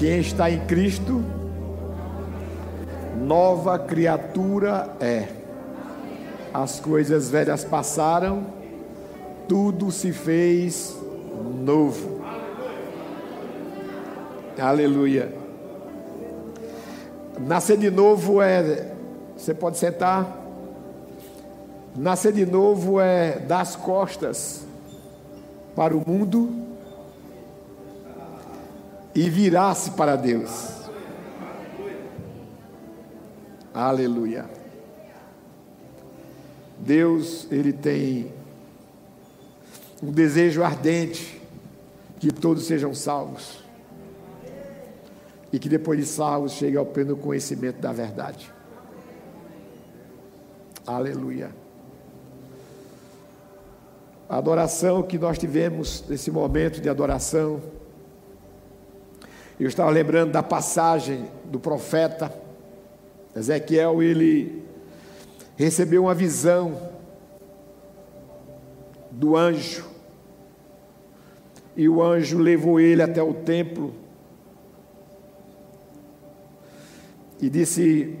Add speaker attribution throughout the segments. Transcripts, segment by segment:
Speaker 1: Quem está em Cristo, nova criatura é. As coisas velhas passaram, tudo se fez novo. Aleluia. Nascer de novo é. Você pode sentar. Nascer de novo é dar as costas para o mundo e virar-se para Deus. Aleluia. Deus, Ele tem um desejo ardente que todos sejam salvos e que depois de salvos chegue ao pleno conhecimento da verdade. Aleluia. A adoração que nós tivemos nesse momento de adoração, eu estava lembrando da passagem do profeta Ezequiel, ele recebeu uma visão do anjo, e o anjo levou ele até o templo e disse: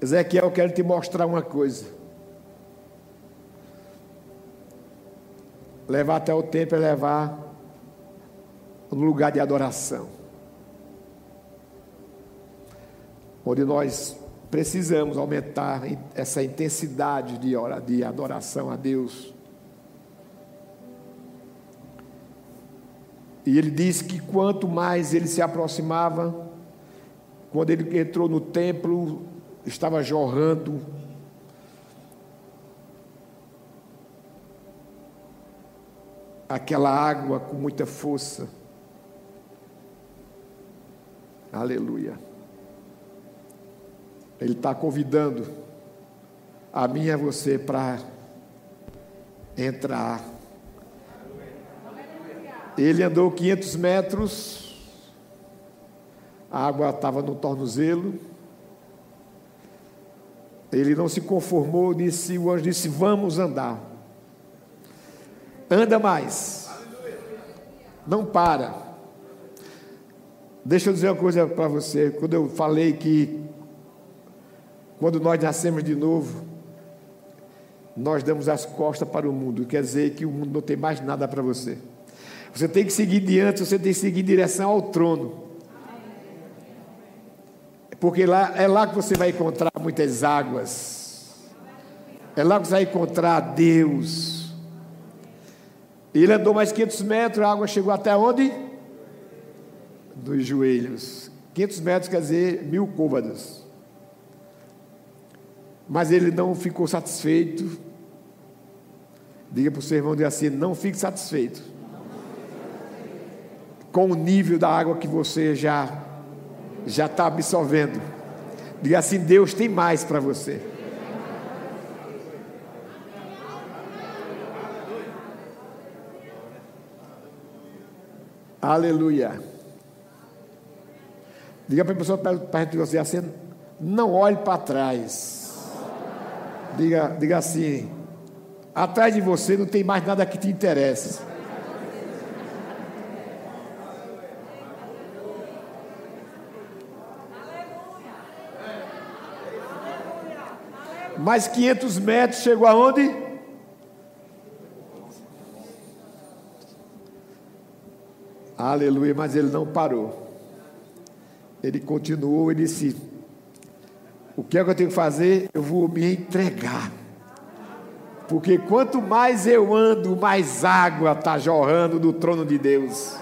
Speaker 1: Ezequiel, eu quero te mostrar uma coisa. levar até o templo é levar no lugar de adoração. Onde nós precisamos aumentar essa intensidade de, de adoração a Deus. E ele disse que quanto mais ele se aproximava, quando ele entrou no templo, estava jorrando aquela água com muita força. Aleluia. Ele está convidando a mim e a você para entrar. Ele andou 500 metros, a água estava no tornozelo. Ele não se conformou, disse, o anjo disse: Vamos andar. Anda mais. Não para. Deixa eu dizer uma coisa para você. Quando eu falei que quando nós nascemos de novo, nós damos as costas para o mundo. Quer dizer que o mundo não tem mais nada para você. Você tem que seguir diante, você tem que seguir em direção ao trono. Porque lá, é lá que você vai encontrar muitas águas. É lá que você vai encontrar Deus. Ele andou mais 500 metros, a água chegou até onde? Dos joelhos. 500 metros quer dizer mil côvados. Mas ele não ficou satisfeito. Diga para o seu irmão de assim: não fique satisfeito com o nível da água que você já já está absorvendo. Diga assim: Deus tem mais para você. Aleluia. Diga para a pessoa perto de você assim: não olhe para trás. Diga, diga assim: atrás de você não tem mais nada que te interesse. Mais 500 metros, chegou aonde? Aleluia, mas ele não parou. Ele continuou e disse: O que é que eu tenho que fazer? Eu vou me entregar. Porque quanto mais eu ando, mais água está jorrando do trono de Deus.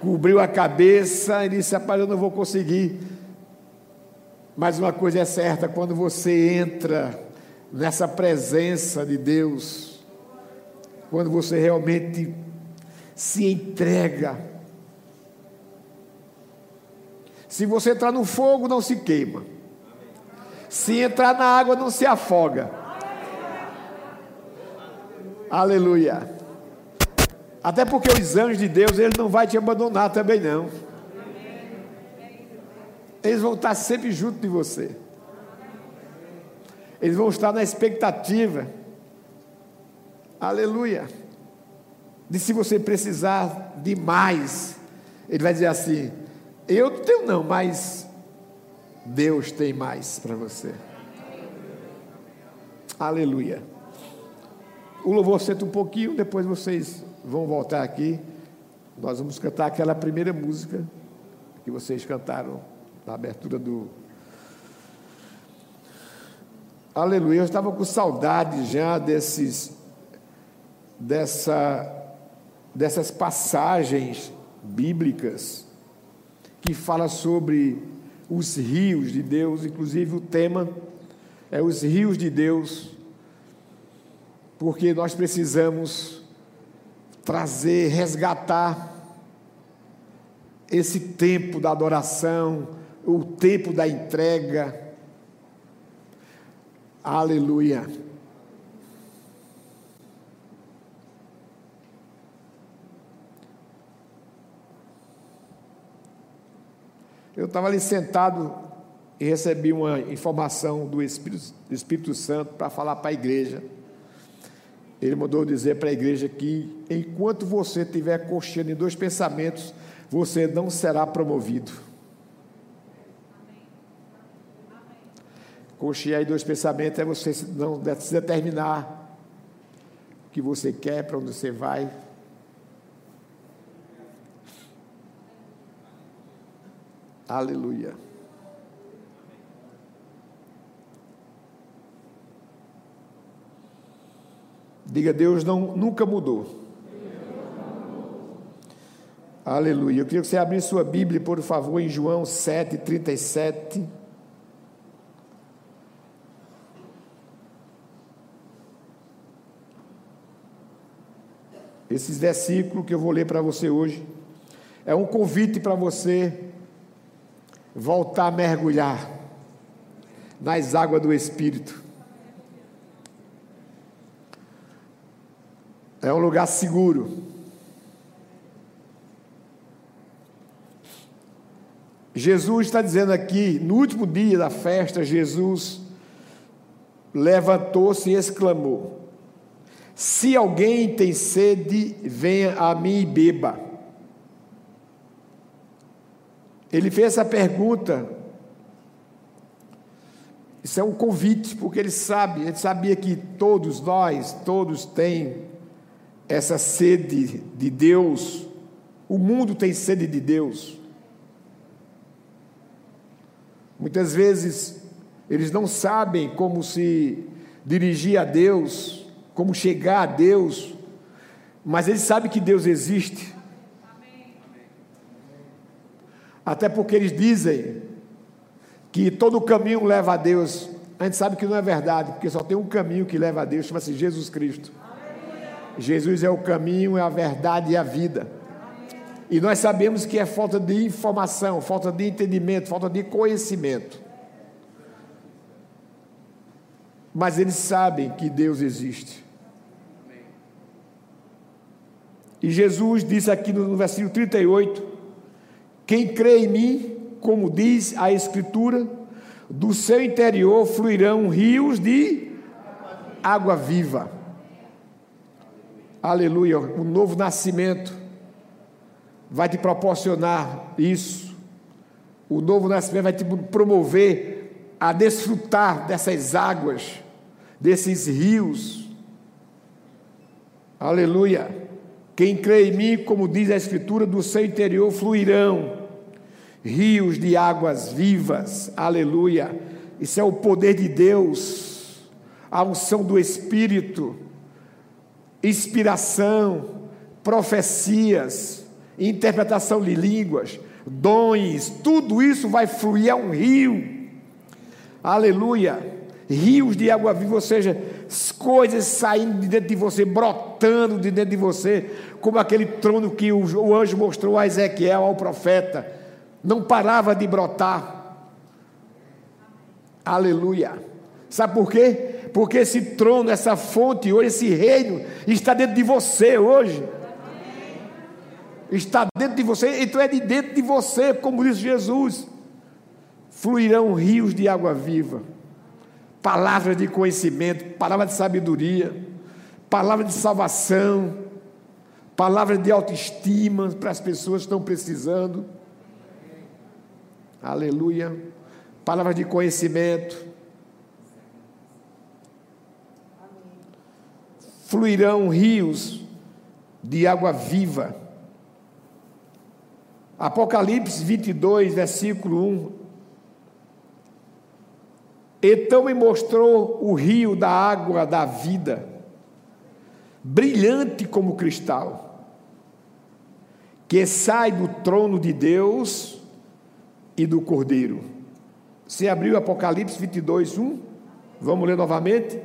Speaker 1: Cobriu a cabeça e disse: Rapaz, eu não vou conseguir. Mas uma coisa é certa: quando você entra nessa presença de Deus, quando você realmente se entrega. Se você entrar no fogo, não se queima. Se entrar na água, não se afoga. Aleluia. Até porque os anjos de Deus, ele não vai te abandonar também não. Eles vão estar sempre junto de você. Eles vão estar na expectativa. Aleluia de se você precisar de mais, Ele vai dizer assim: Eu não tenho, não, mas Deus tem mais para você. Aleluia. O louvor senta um pouquinho, depois vocês vão voltar aqui. Nós vamos cantar aquela primeira música que vocês cantaram na abertura do. Aleluia. Eu estava com saudade já desses, dessa, dessas passagens bíblicas que fala sobre os rios de Deus, inclusive o tema é os rios de Deus, porque nós precisamos trazer, resgatar esse tempo da adoração, o tempo da entrega. Aleluia. Eu estava ali sentado e recebi uma informação do Espírito, Espírito Santo para falar para a igreja. Ele mandou dizer para a igreja que enquanto você estiver cocheando em dois pensamentos, você não será promovido. Cochear em dois pensamentos é você não se determinar o que você quer, para onde você vai. Aleluia. Diga, Deus não, nunca mudou. Aleluia. Eu queria que você abrisse sua Bíblia, por favor, em João 7, 37. Esses versículos que eu vou ler para você hoje é um convite para você voltar a mergulhar nas águas do Espírito. É um lugar seguro. Jesus está dizendo aqui, no último dia da festa, Jesus levantou-se e exclamou: Se alguém tem sede, venha a mim e beba. Ele fez essa pergunta. Isso é um convite, porque ele sabe, ele sabia que todos nós, todos têm essa sede de Deus. O mundo tem sede de Deus. Muitas vezes eles não sabem como se dirigir a Deus, como chegar a Deus, mas eles sabem que Deus existe. Até porque eles dizem que todo caminho leva a Deus. A gente sabe que não é verdade, porque só tem um caminho que leva a Deus, chama-se Jesus Cristo. Jesus é o caminho, é a verdade e a vida. E nós sabemos que é falta de informação, falta de entendimento, falta de conhecimento. Mas eles sabem que Deus existe. E Jesus disse aqui no versículo 38: Quem crê em mim, como diz a Escritura, do seu interior fluirão rios de água viva. Aleluia, o novo nascimento vai te proporcionar isso. O novo nascimento vai te promover a desfrutar dessas águas, desses rios. Aleluia. Quem crê em mim, como diz a Escritura, do seu interior fluirão rios de águas vivas. Aleluia. Isso é o poder de Deus, a unção do Espírito, inspiração, profecias interpretação de línguas, dons, tudo isso vai fluir a um rio. Aleluia! Rios de água viva, ou seja, coisas saindo de dentro de você, brotando de dentro de você, como aquele trono que o anjo mostrou a Ezequiel, ao profeta, não parava de brotar. Aleluia! Sabe por quê? Porque esse trono, essa fonte hoje, esse reino, está dentro de você hoje está dentro de você, então é de dentro de você, como diz Jesus. Fluirão rios de água viva, palavras de conhecimento, palavra de sabedoria, palavra de salvação, palavra de autoestima para as pessoas que estão precisando. Aleluia. Palavra de conhecimento. Fluirão rios de água viva. Apocalipse 22, versículo 1. Então me mostrou o rio da água da vida, brilhante como cristal, que sai do trono de Deus e do Cordeiro. Você abriu Apocalipse 22, 1? Vamos ler novamente?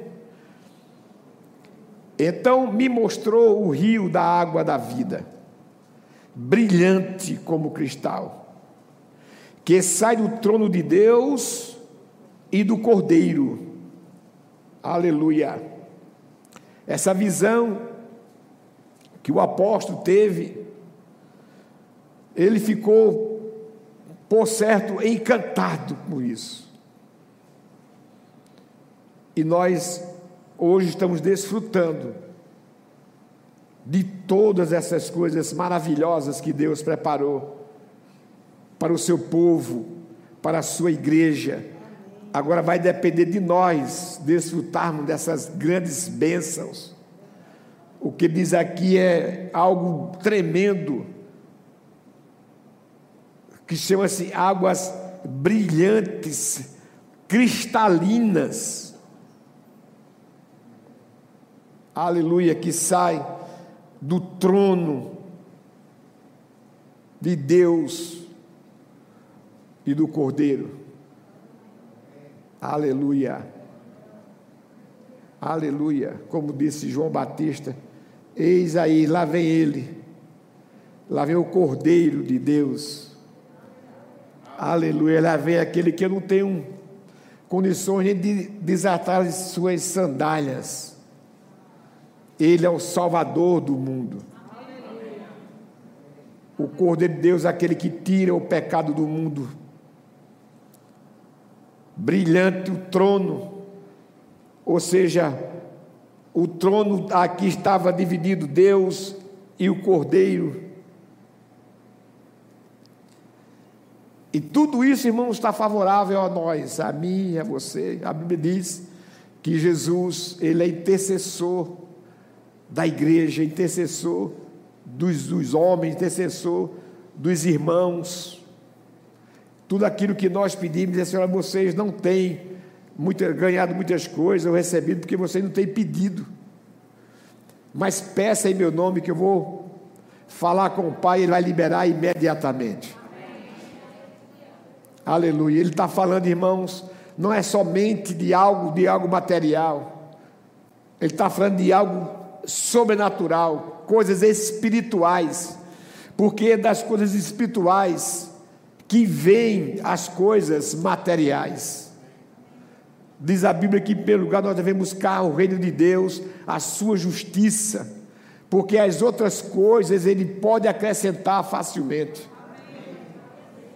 Speaker 1: Então me mostrou o rio da água da vida, brilhante como cristal, que sai do trono de Deus e do Cordeiro. Aleluia. Essa visão que o apóstolo teve, ele ficou, por certo, encantado por isso. E nós hoje estamos desfrutando de todas essas coisas maravilhosas que Deus preparou para o seu povo, para a sua igreja. Agora vai depender de nós desfrutarmos dessas grandes bênçãos. O que diz aqui é algo tremendo, que chama-se águas brilhantes, cristalinas aleluia, que sai do trono de Deus e do Cordeiro. Aleluia. Aleluia. Como disse João Batista, eis aí, lá vem ele. Lá vem o Cordeiro de Deus. Aleluia. Lá vem aquele que não tenho condições de desatar as suas sandálias ele é o Salvador do mundo. O Cordeiro de Deus é aquele que tira o pecado do mundo. Brilhante o trono, ou seja, o trono aqui estava dividido, Deus e o Cordeiro. E tudo isso, irmãos, está favorável a nós, a mim a você. A Bíblia diz que Jesus, ele é intercessor da igreja, intercessor dos, dos homens, intercessor dos irmãos. Tudo aquilo que nós pedimos, a senhora, vocês não têm muito, ganhado muitas coisas ou recebido porque vocês não têm pedido. Mas peça em meu nome que eu vou falar com o Pai, Ele vai liberar imediatamente. Aleluia. Ele está falando, irmãos, não é somente de algo, de algo material. Ele está falando de algo sobrenatural, coisas espirituais, porque é das coisas espirituais que vêm as coisas materiais. Diz a Bíblia que, primeiro lugar, nós devemos buscar o reino de Deus, a sua justiça, porque as outras coisas ele pode acrescentar facilmente.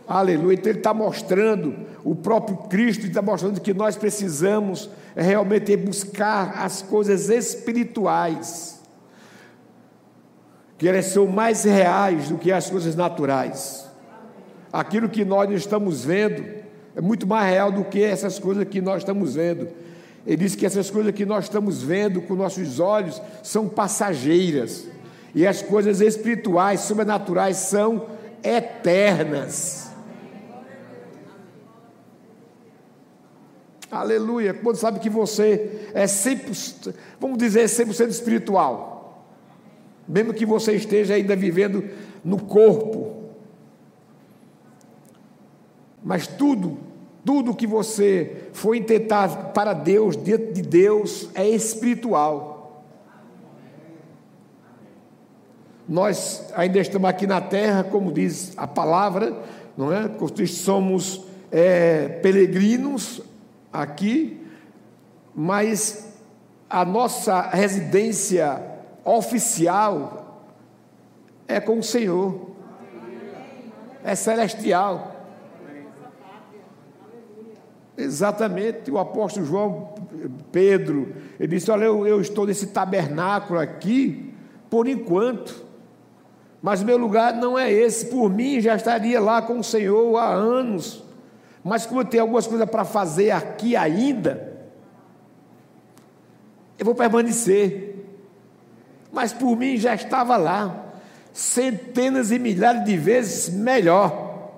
Speaker 1: Aleluia. Então ele está mostrando, o próprio Cristo está mostrando que nós precisamos realmente buscar as coisas espirituais, que elas são mais reais do que as coisas naturais. Aquilo que nós estamos vendo é muito mais real do que essas coisas que nós estamos vendo. Ele diz que essas coisas que nós estamos vendo com nossos olhos são passageiras, e as coisas espirituais, sobrenaturais, são eternas. Aleluia. Quando sabe que você é 100%, vamos dizer 100% espiritual. Mesmo que você esteja ainda vivendo no corpo. Mas tudo, tudo que você for intentar para Deus, dentro de Deus, é espiritual. Nós ainda estamos aqui na terra, como diz a palavra, não é? Somos é, peregrinos aqui, mas a nossa residência oficial é com o Senhor, é celestial. Exatamente, o apóstolo João Pedro, ele disse: Olha, eu, eu estou nesse tabernáculo aqui por enquanto, Mas meu lugar não é esse. Por mim, já estaria lá com o Senhor há anos. Mas como eu tenho algumas coisas para fazer aqui ainda, eu vou permanecer. Mas por mim já estava lá, centenas e milhares de vezes melhor.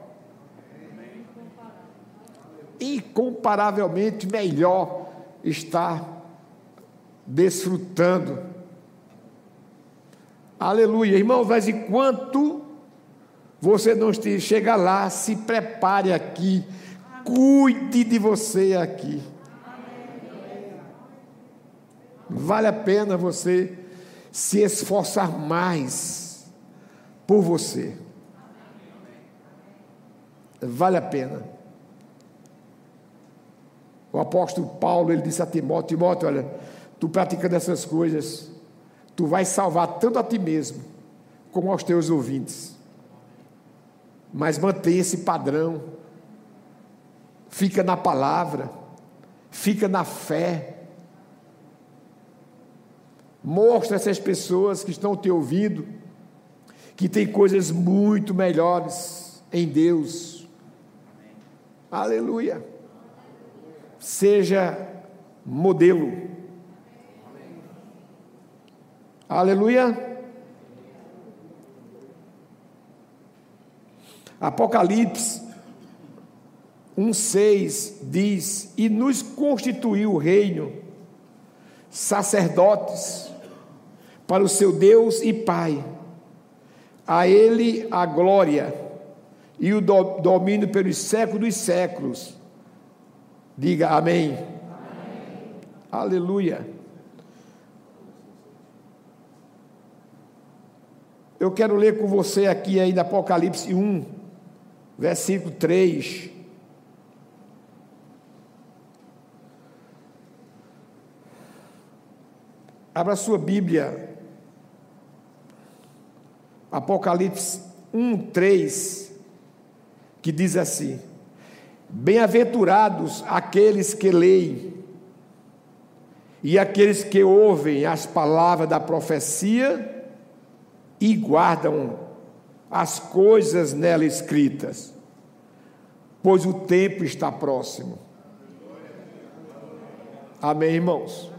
Speaker 1: Incomparavelmente melhor estar desfrutando. Aleluia. Irmãos, mas enquanto você não chega lá, se prepare aqui, cuide de você aqui. Vale a pena você se esforçar mais por você. Vale a pena. O apóstolo Paulo, ele disse a Timóteo, Timóteo, olha, tu praticando essas coisas, tu vais salvar tanto a ti mesmo, como aos teus ouvintes. Mas mantenha esse padrão, fica na palavra, fica na fé, Mostra essas pessoas que estão te ouvindo que tem coisas muito melhores em Deus. Aleluia. Seja modelo. Aleluia. Apocalipse 1,6 diz: E nos constituiu o reino, sacerdotes, para o seu Deus e Pai. A Ele a glória e o domínio pelos séculos dos séculos. Diga amém. amém. Aleluia. Eu quero ler com você aqui ainda Apocalipse 1, versículo 3. Abra sua Bíblia Apocalipse 1, 3, que diz assim: Bem-aventurados aqueles que leem e aqueles que ouvem as palavras da profecia e guardam as coisas nela escritas, pois o tempo está próximo. Amém, irmãos?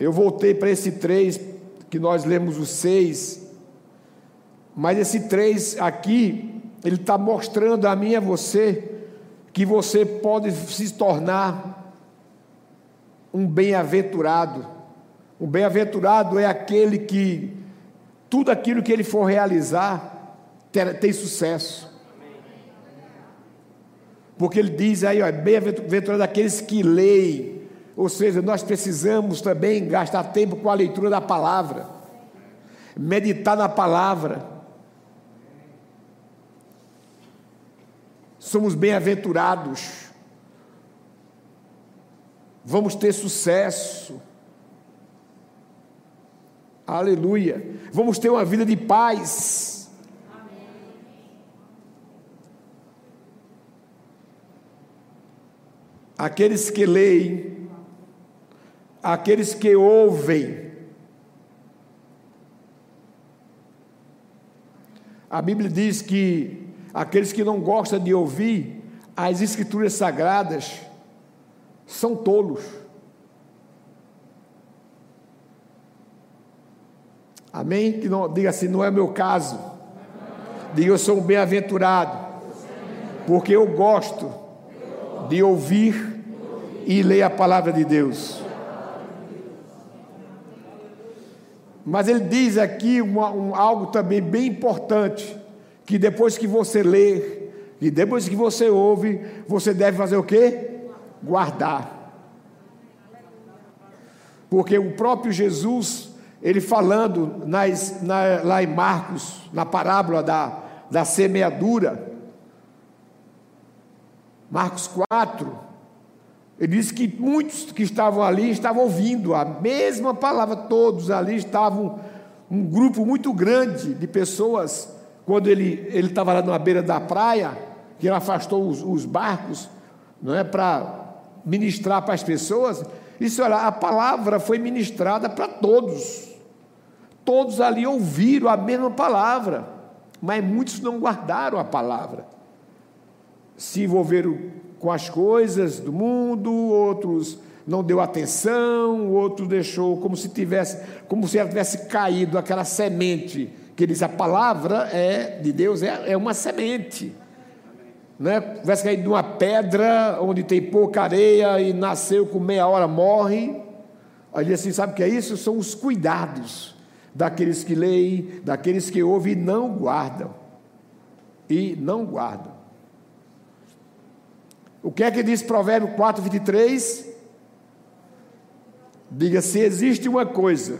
Speaker 1: Eu voltei para esse 3 que nós lemos o 6, mas esse 3 aqui, ele está mostrando a mim e a você que você pode se tornar um bem-aventurado. Um bem-aventurado é aquele que tudo aquilo que ele for realizar tem sucesso. Porque ele diz aí, bem-aventurado aqueles que leem, ou seja, nós precisamos também gastar tempo com a leitura da palavra, meditar na palavra. Somos bem-aventurados, vamos ter sucesso. Aleluia. Vamos ter uma vida de paz. Aqueles que leem aqueles que ouvem. A Bíblia diz que aqueles que não gostam de ouvir as Escrituras sagradas são tolos. Amém? Que não, diga assim, não é meu caso. Diga, eu sou um bem-aventurado, porque eu gosto de ouvir e ler a palavra de Deus. Mas ele diz aqui uma, um, algo também bem importante: que depois que você lê, e depois que você ouve, você deve fazer o quê? Guardar. Porque o próprio Jesus, ele falando nas, na, lá em Marcos, na parábola da, da semeadura, Marcos 4, ele disse que muitos que estavam ali estavam ouvindo a mesma palavra, todos ali estavam, um grupo muito grande de pessoas, quando ele, estava lá na beira da praia, que ele afastou os, os barcos, não é, para ministrar para as pessoas, isso olha, a palavra foi ministrada para todos. Todos ali ouviram a mesma palavra, mas muitos não guardaram a palavra. Se envolveram com as coisas do mundo, outros não deu atenção, outro deixou como se tivesse, como se ela tivesse caído aquela semente, que diz a palavra é de Deus é, é uma semente. Né? Tivesse caído de uma pedra onde tem pouca areia e nasceu com meia hora morre. Aí assim, sabe o que é isso? São os cuidados daqueles que leem, daqueles que ouvem e não guardam. E não guardam. O que é que diz Provérbio 4, 23? Diga: se existe uma coisa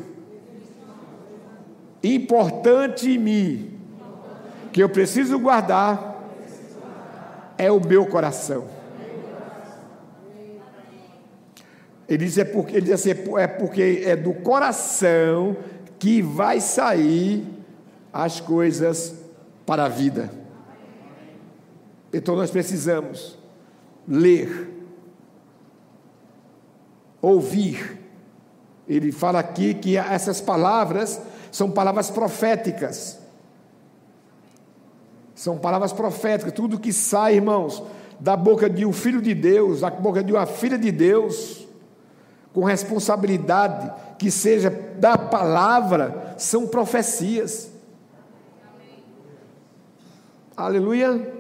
Speaker 1: importante em mim, que eu preciso guardar, é o meu coração. Ele diz, é porque, ele diz assim, é porque é do coração que vai sair as coisas para a vida. Então nós precisamos ler, ouvir, ele fala aqui que essas palavras são palavras proféticas. São palavras proféticas. Tudo que sai, irmãos, da boca de um filho de Deus, da boca de uma filha de Deus, com responsabilidade, que seja da palavra, são profecias. Aleluia.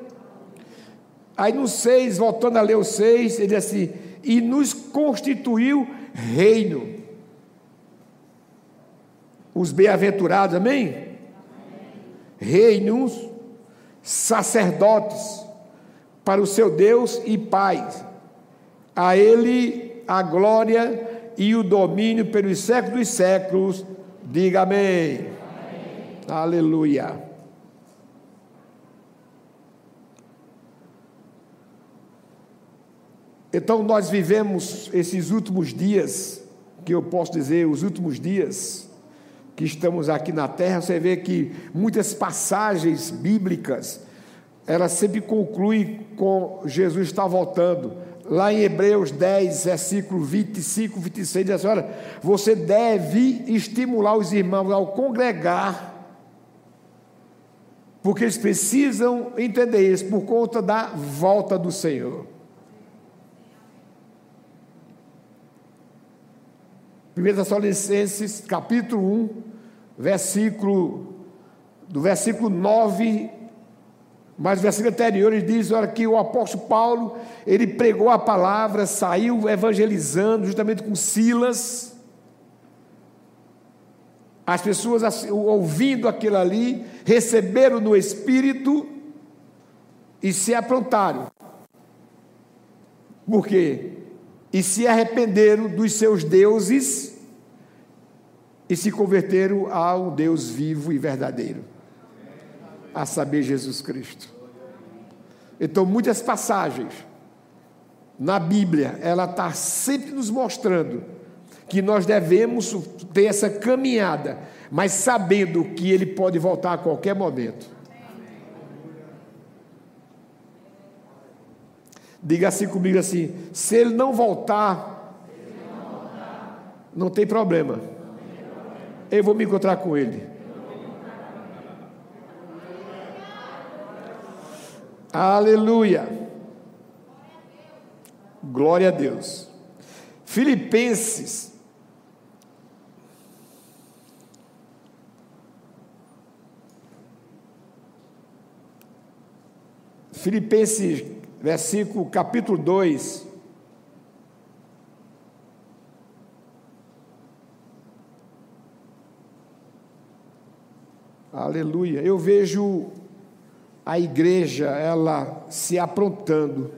Speaker 1: Aí no 6, voltando a ler o 6, ele diz assim: e nos constituiu reino os bem-aventurados, amém? amém? Reinos, sacerdotes, para o seu Deus e Pai. A Ele a glória e o domínio pelos séculos dos séculos. Diga amém. amém. Aleluia. Então nós vivemos esses últimos dias, que eu posso dizer, os últimos dias, que estamos aqui na terra, você vê que muitas passagens bíblicas, elas sempre concluem com Jesus está voltando. Lá em Hebreus 10, versículo 25, 26, diz assim: olha, você deve estimular os irmãos ao congregar, porque eles precisam entender isso por conta da volta do Senhor. 1 Tessalonicenses, capítulo 1, versículo, do versículo 9, mas o versículo anterior ele diz olha, que o apóstolo Paulo, ele pregou a palavra, saiu evangelizando justamente com Silas. As pessoas ouvindo aquilo ali, receberam no Espírito e se aprontaram. Por quê? E se arrependeram dos seus deuses e se converteram ao Deus vivo e verdadeiro, a saber, Jesus Cristo. Então, muitas passagens na Bíblia, ela está sempre nos mostrando que nós devemos ter essa caminhada, mas sabendo que Ele pode voltar a qualquer momento. Diga assim comigo assim: se Ele não voltar, não tem problema eu vou me encontrar com Ele. Aleluia. Glória a Deus. Filipenses. Filipenses, versículo capítulo 2. Aleluia. Eu vejo a igreja, ela se aprontando.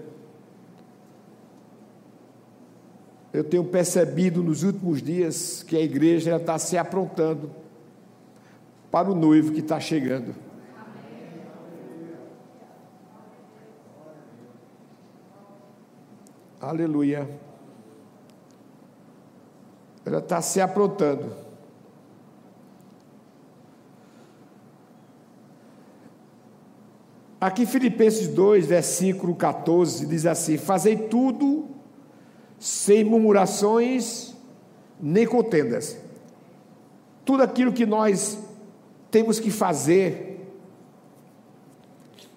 Speaker 1: Eu tenho percebido nos últimos dias que a igreja está se aprontando para o noivo que está chegando. Aleluia. Ela está se aprontando. Aqui, Filipenses 2, versículo 14, diz assim: Fazei tudo sem murmurações nem contendas, tudo aquilo que nós temos que fazer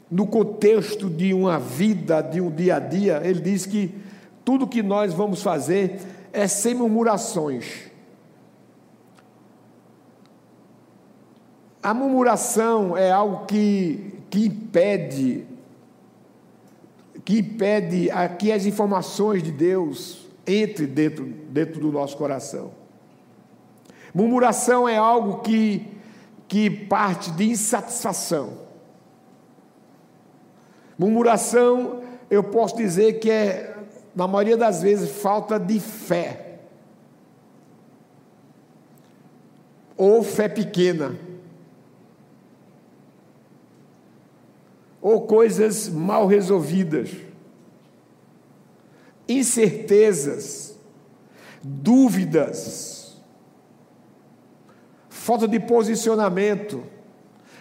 Speaker 1: no contexto de uma vida, de um dia a dia, ele diz que tudo que nós vamos fazer é sem murmurações. A murmuração é algo que, que impede que impede que as informações de Deus entre dentro, dentro do nosso coração. Murmuração é algo que, que parte de insatisfação. Murmuração, eu posso dizer que é, na maioria das vezes, falta de fé. Ou fé pequena. Ou coisas mal resolvidas. Incertezas. Dúvidas. Falta de posicionamento.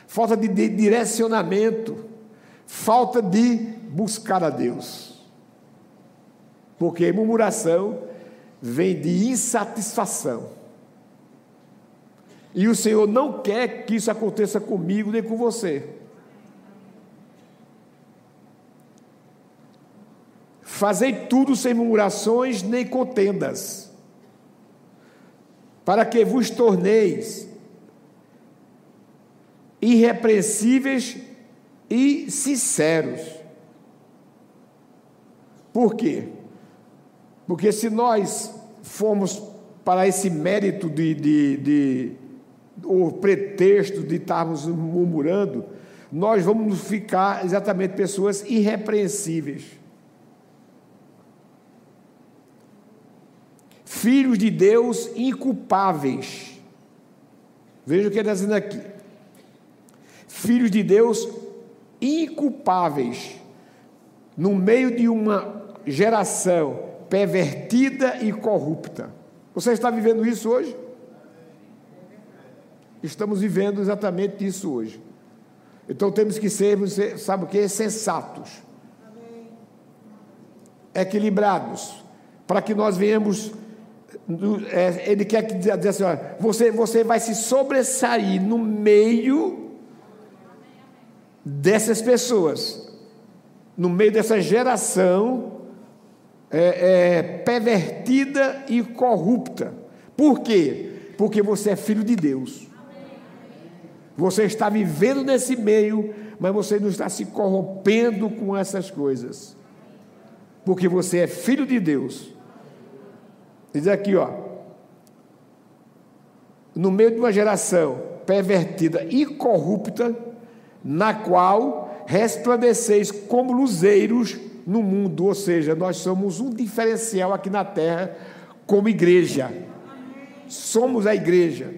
Speaker 1: Falta de direcionamento falta de buscar a Deus. Porque murmuração vem de insatisfação. E o Senhor não quer que isso aconteça comigo nem com você. Fazei tudo sem murmurações nem contendas, para que vos torneis irrepreensíveis e sinceros. Por quê? Porque se nós formos para esse mérito de, de, de o pretexto de estarmos murmurando, nós vamos ficar exatamente pessoas irrepreensíveis. Filhos de Deus inculpáveis. Veja o que ele está dizendo aqui. Filhos de Deus inculpáveis no meio de uma geração pervertida e corrupta. Você está vivendo isso hoje? Estamos vivendo exatamente isso hoje. Então temos que ser, sabe o que? Sensatos. Equilibrados. Para que nós venhamos. É, ele quer dizer assim: olha, você, você vai se sobressair no meio dessas pessoas, no meio dessa geração é, é, pervertida e corrupta. Por quê? Porque você é filho de Deus. Você está vivendo nesse meio, mas você não está se corrompendo com essas coisas. Porque você é filho de Deus. Diz aqui, ó. No meio de uma geração pervertida e corrupta, na qual resplandeceis como luzeiros no mundo, ou seja, nós somos um diferencial aqui na terra como igreja. Somos a igreja,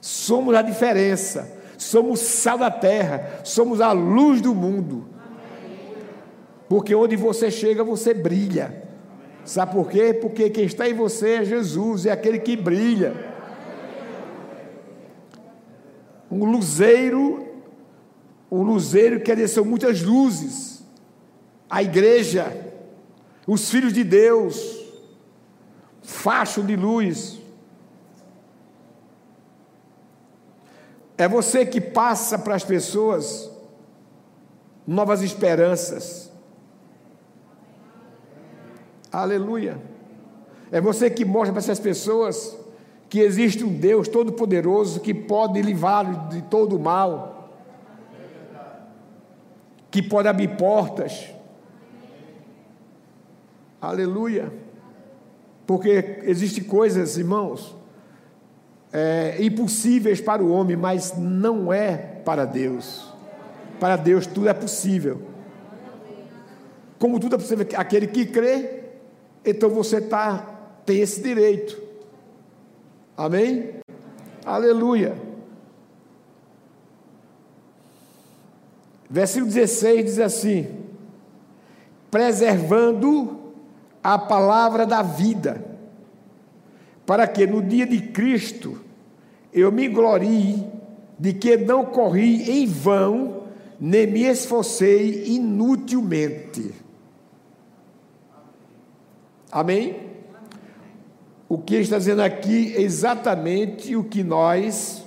Speaker 1: somos a diferença, somos sal da terra, somos a luz do mundo. Porque onde você chega, você brilha. Sabe por quê? Porque quem está em você é Jesus, é aquele que brilha. Um luzeiro o luzeiro quer dizer, são muitas luzes. A igreja, os filhos de Deus, facho de luz. É você que passa para as pessoas novas esperanças. Aleluia. É você que mostra para essas pessoas que existe um Deus todo-poderoso que pode livrá-los de todo o mal que pode abrir portas. Aleluia. Porque existem coisas, irmãos, é, impossíveis para o homem, mas não é para Deus. Para Deus tudo é possível. Como tudo é possível, aquele que crê, então você tá, tem esse direito. Amém? Aleluia. Versículo 16 diz assim: preservando a palavra da vida, para que no dia de Cristo eu me glorie de que não corri em vão, nem me esforcei inutilmente. Amém? o que ele está dizendo aqui é exatamente o que nós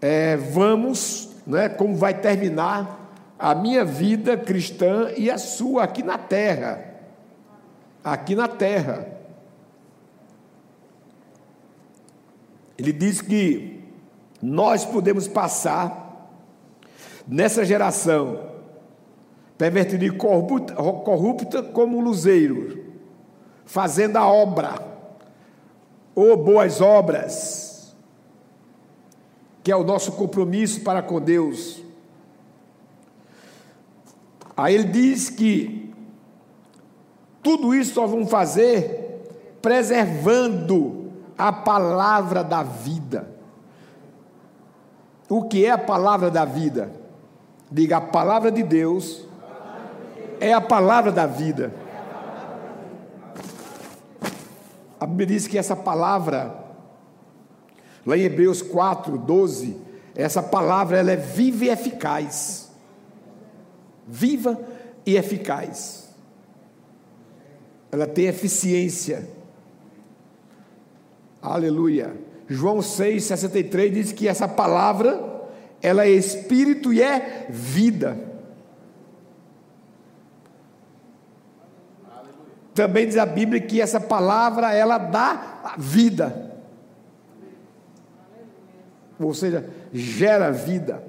Speaker 1: é, vamos, né, como vai terminar a minha vida cristã e a sua aqui na terra. Aqui na terra. Ele diz que nós podemos passar nessa geração pervertida e corrupta, corrupta como um luzeiro, fazendo a obra ou boas obras, que é o nosso compromisso para com Deus. Aí ele diz que tudo isso só vamos fazer preservando a palavra da vida. O que é a palavra da vida? Diga, a palavra de Deus é a palavra da vida. A Bíblia diz que essa palavra, lá em Hebreus 4, 12, essa palavra ela é viva e eficaz. Viva e eficaz. Ela tem eficiência. Aleluia. João 6, 63 diz que essa palavra, ela é espírito e é vida. Também diz a Bíblia que essa palavra ela dá vida. Ou seja, gera vida.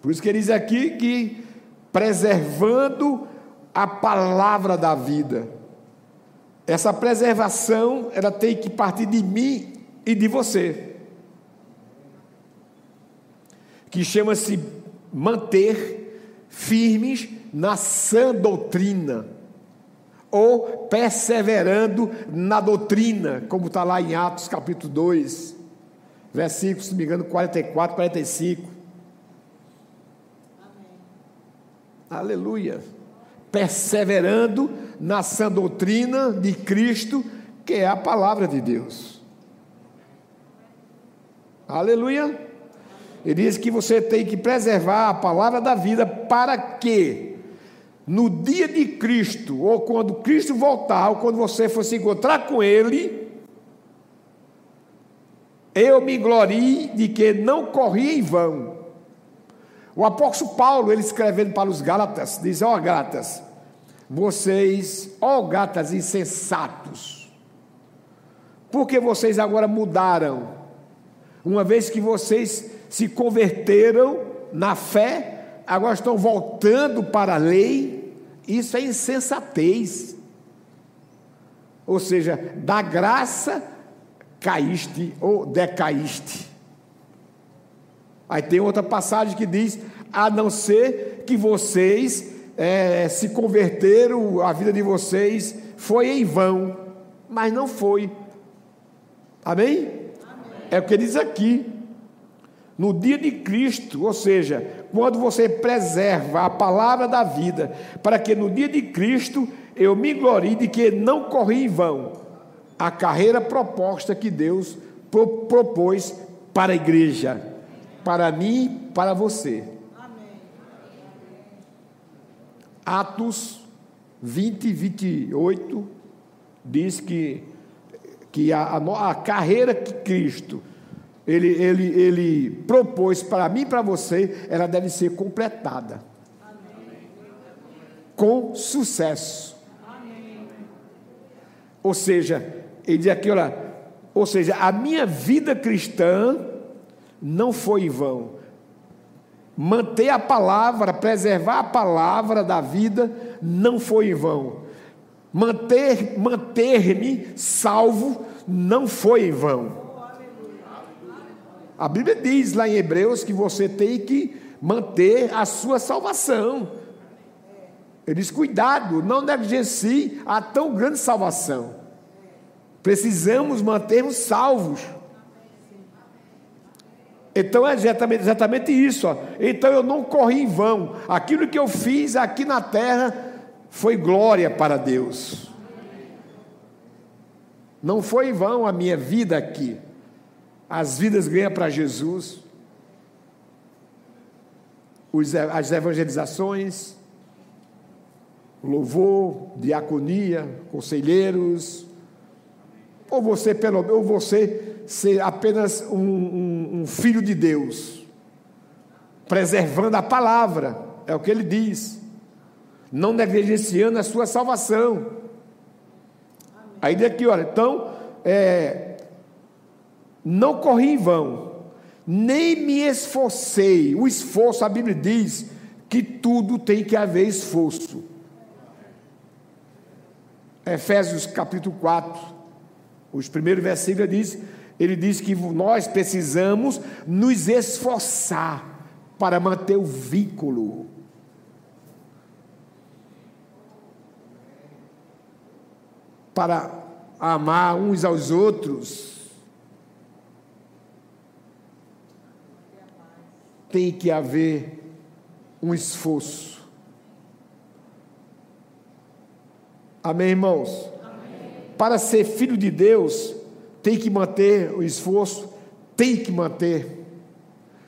Speaker 1: Por isso que ele diz aqui que preservando a palavra da vida. Essa preservação, ela tem que partir de mim e de você. Que chama-se manter firmes na sã doutrina, ou perseverando na doutrina, como está lá em Atos capítulo 2, versículos, se não me engano, 44, 45. Amém. Aleluia. Perseverando na sã doutrina de Cristo, que é a palavra de Deus. Aleluia. Ele diz que você tem que preservar a palavra da vida para que no dia de Cristo, ou quando Cristo voltar, ou quando você for se encontrar com Ele, eu me glorie de que não corri em vão. O apóstolo Paulo, ele escrevendo para os Gálatas, diz: Ó oh, Gálatas, vocês, ó oh, Gálatas insensatos, porque vocês agora mudaram, uma vez que vocês se converteram na fé, agora estão voltando para a lei, isso é insensatez. Ou seja, da graça caíste ou decaíste. Aí tem outra passagem que diz: a não ser que vocês é, se converteram, a vida de vocês foi em vão, mas não foi. Amém? Amém. É o que diz aqui. No dia de Cristo, ou seja, quando você preserva a palavra da vida, para que no dia de Cristo eu me glorie de que não corri em vão a carreira proposta que Deus propôs para a igreja, para mim, para você. Atos 20, 28 diz que, que a, a, a carreira que Cristo ele, ele, ele propôs para mim e para você, ela deve ser completada. Amém. Com sucesso. Amém. Ou seja, ele diz aqui, olha, ou seja, a minha vida cristã não foi em vão. Manter a palavra, preservar a palavra da vida não foi em vão. Manter, manter-me salvo não foi em vão. A Bíblia diz lá em Hebreus que você tem que manter a sua salvação. Ele diz: cuidado, não negligencie a tão grande salvação. Precisamos mantermos salvos. Então é exatamente, exatamente isso. Ó. Então eu não corri em vão. Aquilo que eu fiz aqui na terra foi glória para Deus. Não foi em vão a minha vida aqui as vidas ganhas para Jesus, as evangelizações, louvor, diaconia, conselheiros, ou você, pelo, ou você ser apenas um, um, um filho de Deus, preservando a palavra, é o que ele diz, não negligenciando a sua salvação. Aí daqui, olha, então, é, não corri em vão, nem me esforcei. O esforço, a Bíblia diz que tudo tem que haver esforço. Efésios capítulo 4, os primeiros versículos diz, ele diz que nós precisamos nos esforçar para manter o vínculo. Para amar uns aos outros. Tem que haver um esforço. Amém, irmãos? para ser filho de Deus, tem que manter o esforço, tem que manter.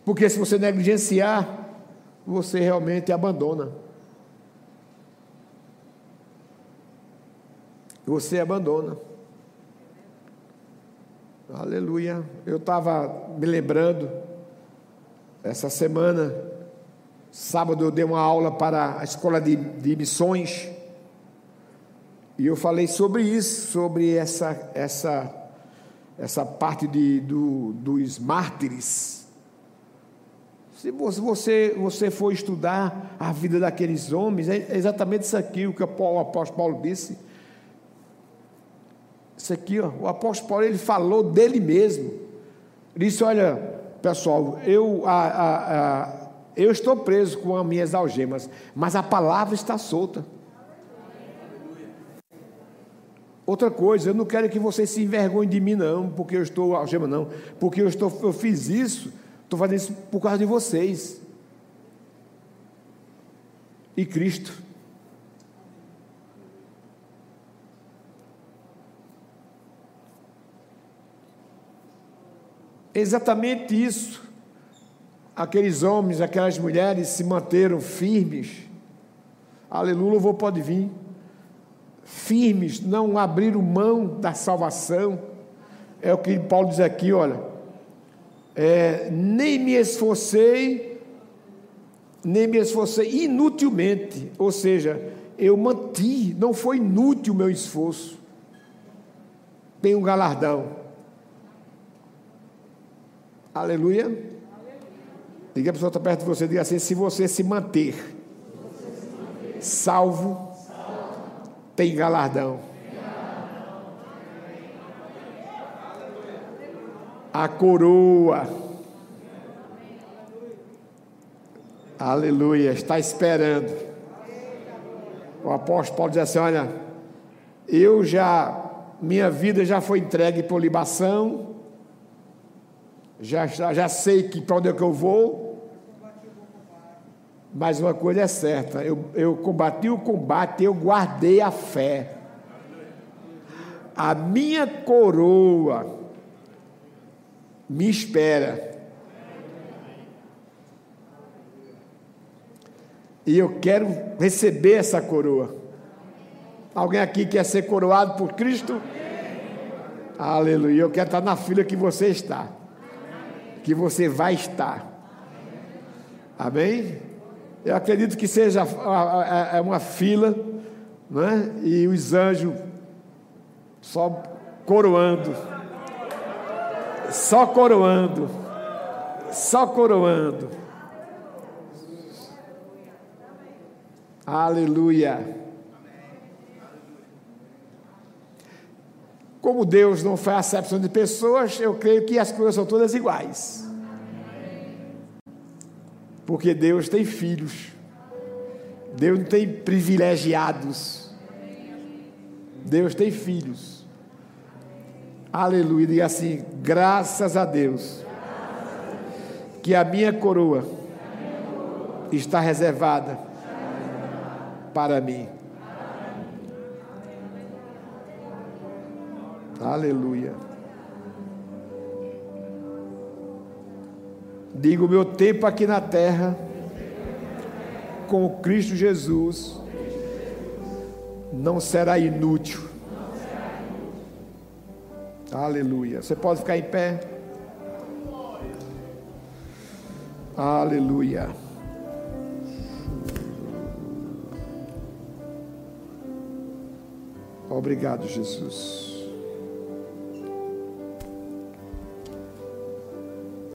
Speaker 1: Porque se você negligenciar, você realmente abandona. Você abandona. Aleluia. Eu estava me lembrando, essa semana, sábado, eu dei uma aula para a escola de, de missões. E eu falei sobre isso, sobre essa, essa, essa parte de, do, dos mártires. Se você, você for estudar a vida daqueles homens, é exatamente isso aqui o que o apóstolo Paulo disse. Isso aqui, ó, o apóstolo Paulo ele falou dele mesmo. Ele disse: Olha, pessoal, eu, a, a, a, eu estou preso com as minhas algemas, mas a palavra está solta. Outra coisa, eu não quero que vocês se envergonhem de mim, não, porque eu estou algema, não, porque eu, estou, eu fiz isso, estou fazendo isso por causa de vocês. E Cristo. Exatamente isso. Aqueles homens, aquelas mulheres se manteram firmes. Aleluia, vou pode vir firmes, não abriram mão da salvação. É o que Paulo diz aqui, olha. É, nem me esforcei, nem me esforcei inutilmente, ou seja, eu manti, não foi inútil o meu esforço. Tem um galardão. Aleluia. Diga a pessoa que está perto de você, diga assim: se você se manter salvo, tem galardão. A coroa. Aleluia, está esperando. O apóstolo Paulo diz assim: Olha, eu já, minha vida já foi entregue por libação, já, já, sei que para onde é que eu vou, mas uma coisa é certa: eu, eu combati o combate, eu guardei a fé. A minha coroa me espera. E eu quero receber essa coroa. Alguém aqui quer ser coroado por Cristo? Aleluia. Eu quero estar na fila que você está. Que você vai estar. Amém? Eu acredito que seja é uma fila, né? e os anjos só coroando, só coroando, só coroando. Aleluia. Como Deus não faz acepção de pessoas, eu creio que as coisas são todas iguais. Porque Deus tem filhos. Deus não tem privilegiados. Deus tem filhos. Aleluia. Diga assim: graças a Deus. Que a minha coroa está reservada para mim. Aleluia. Digo, meu tempo aqui na terra, com Cristo Jesus, não será inútil. Aleluia. Você pode ficar em pé? Aleluia. Obrigado, Jesus.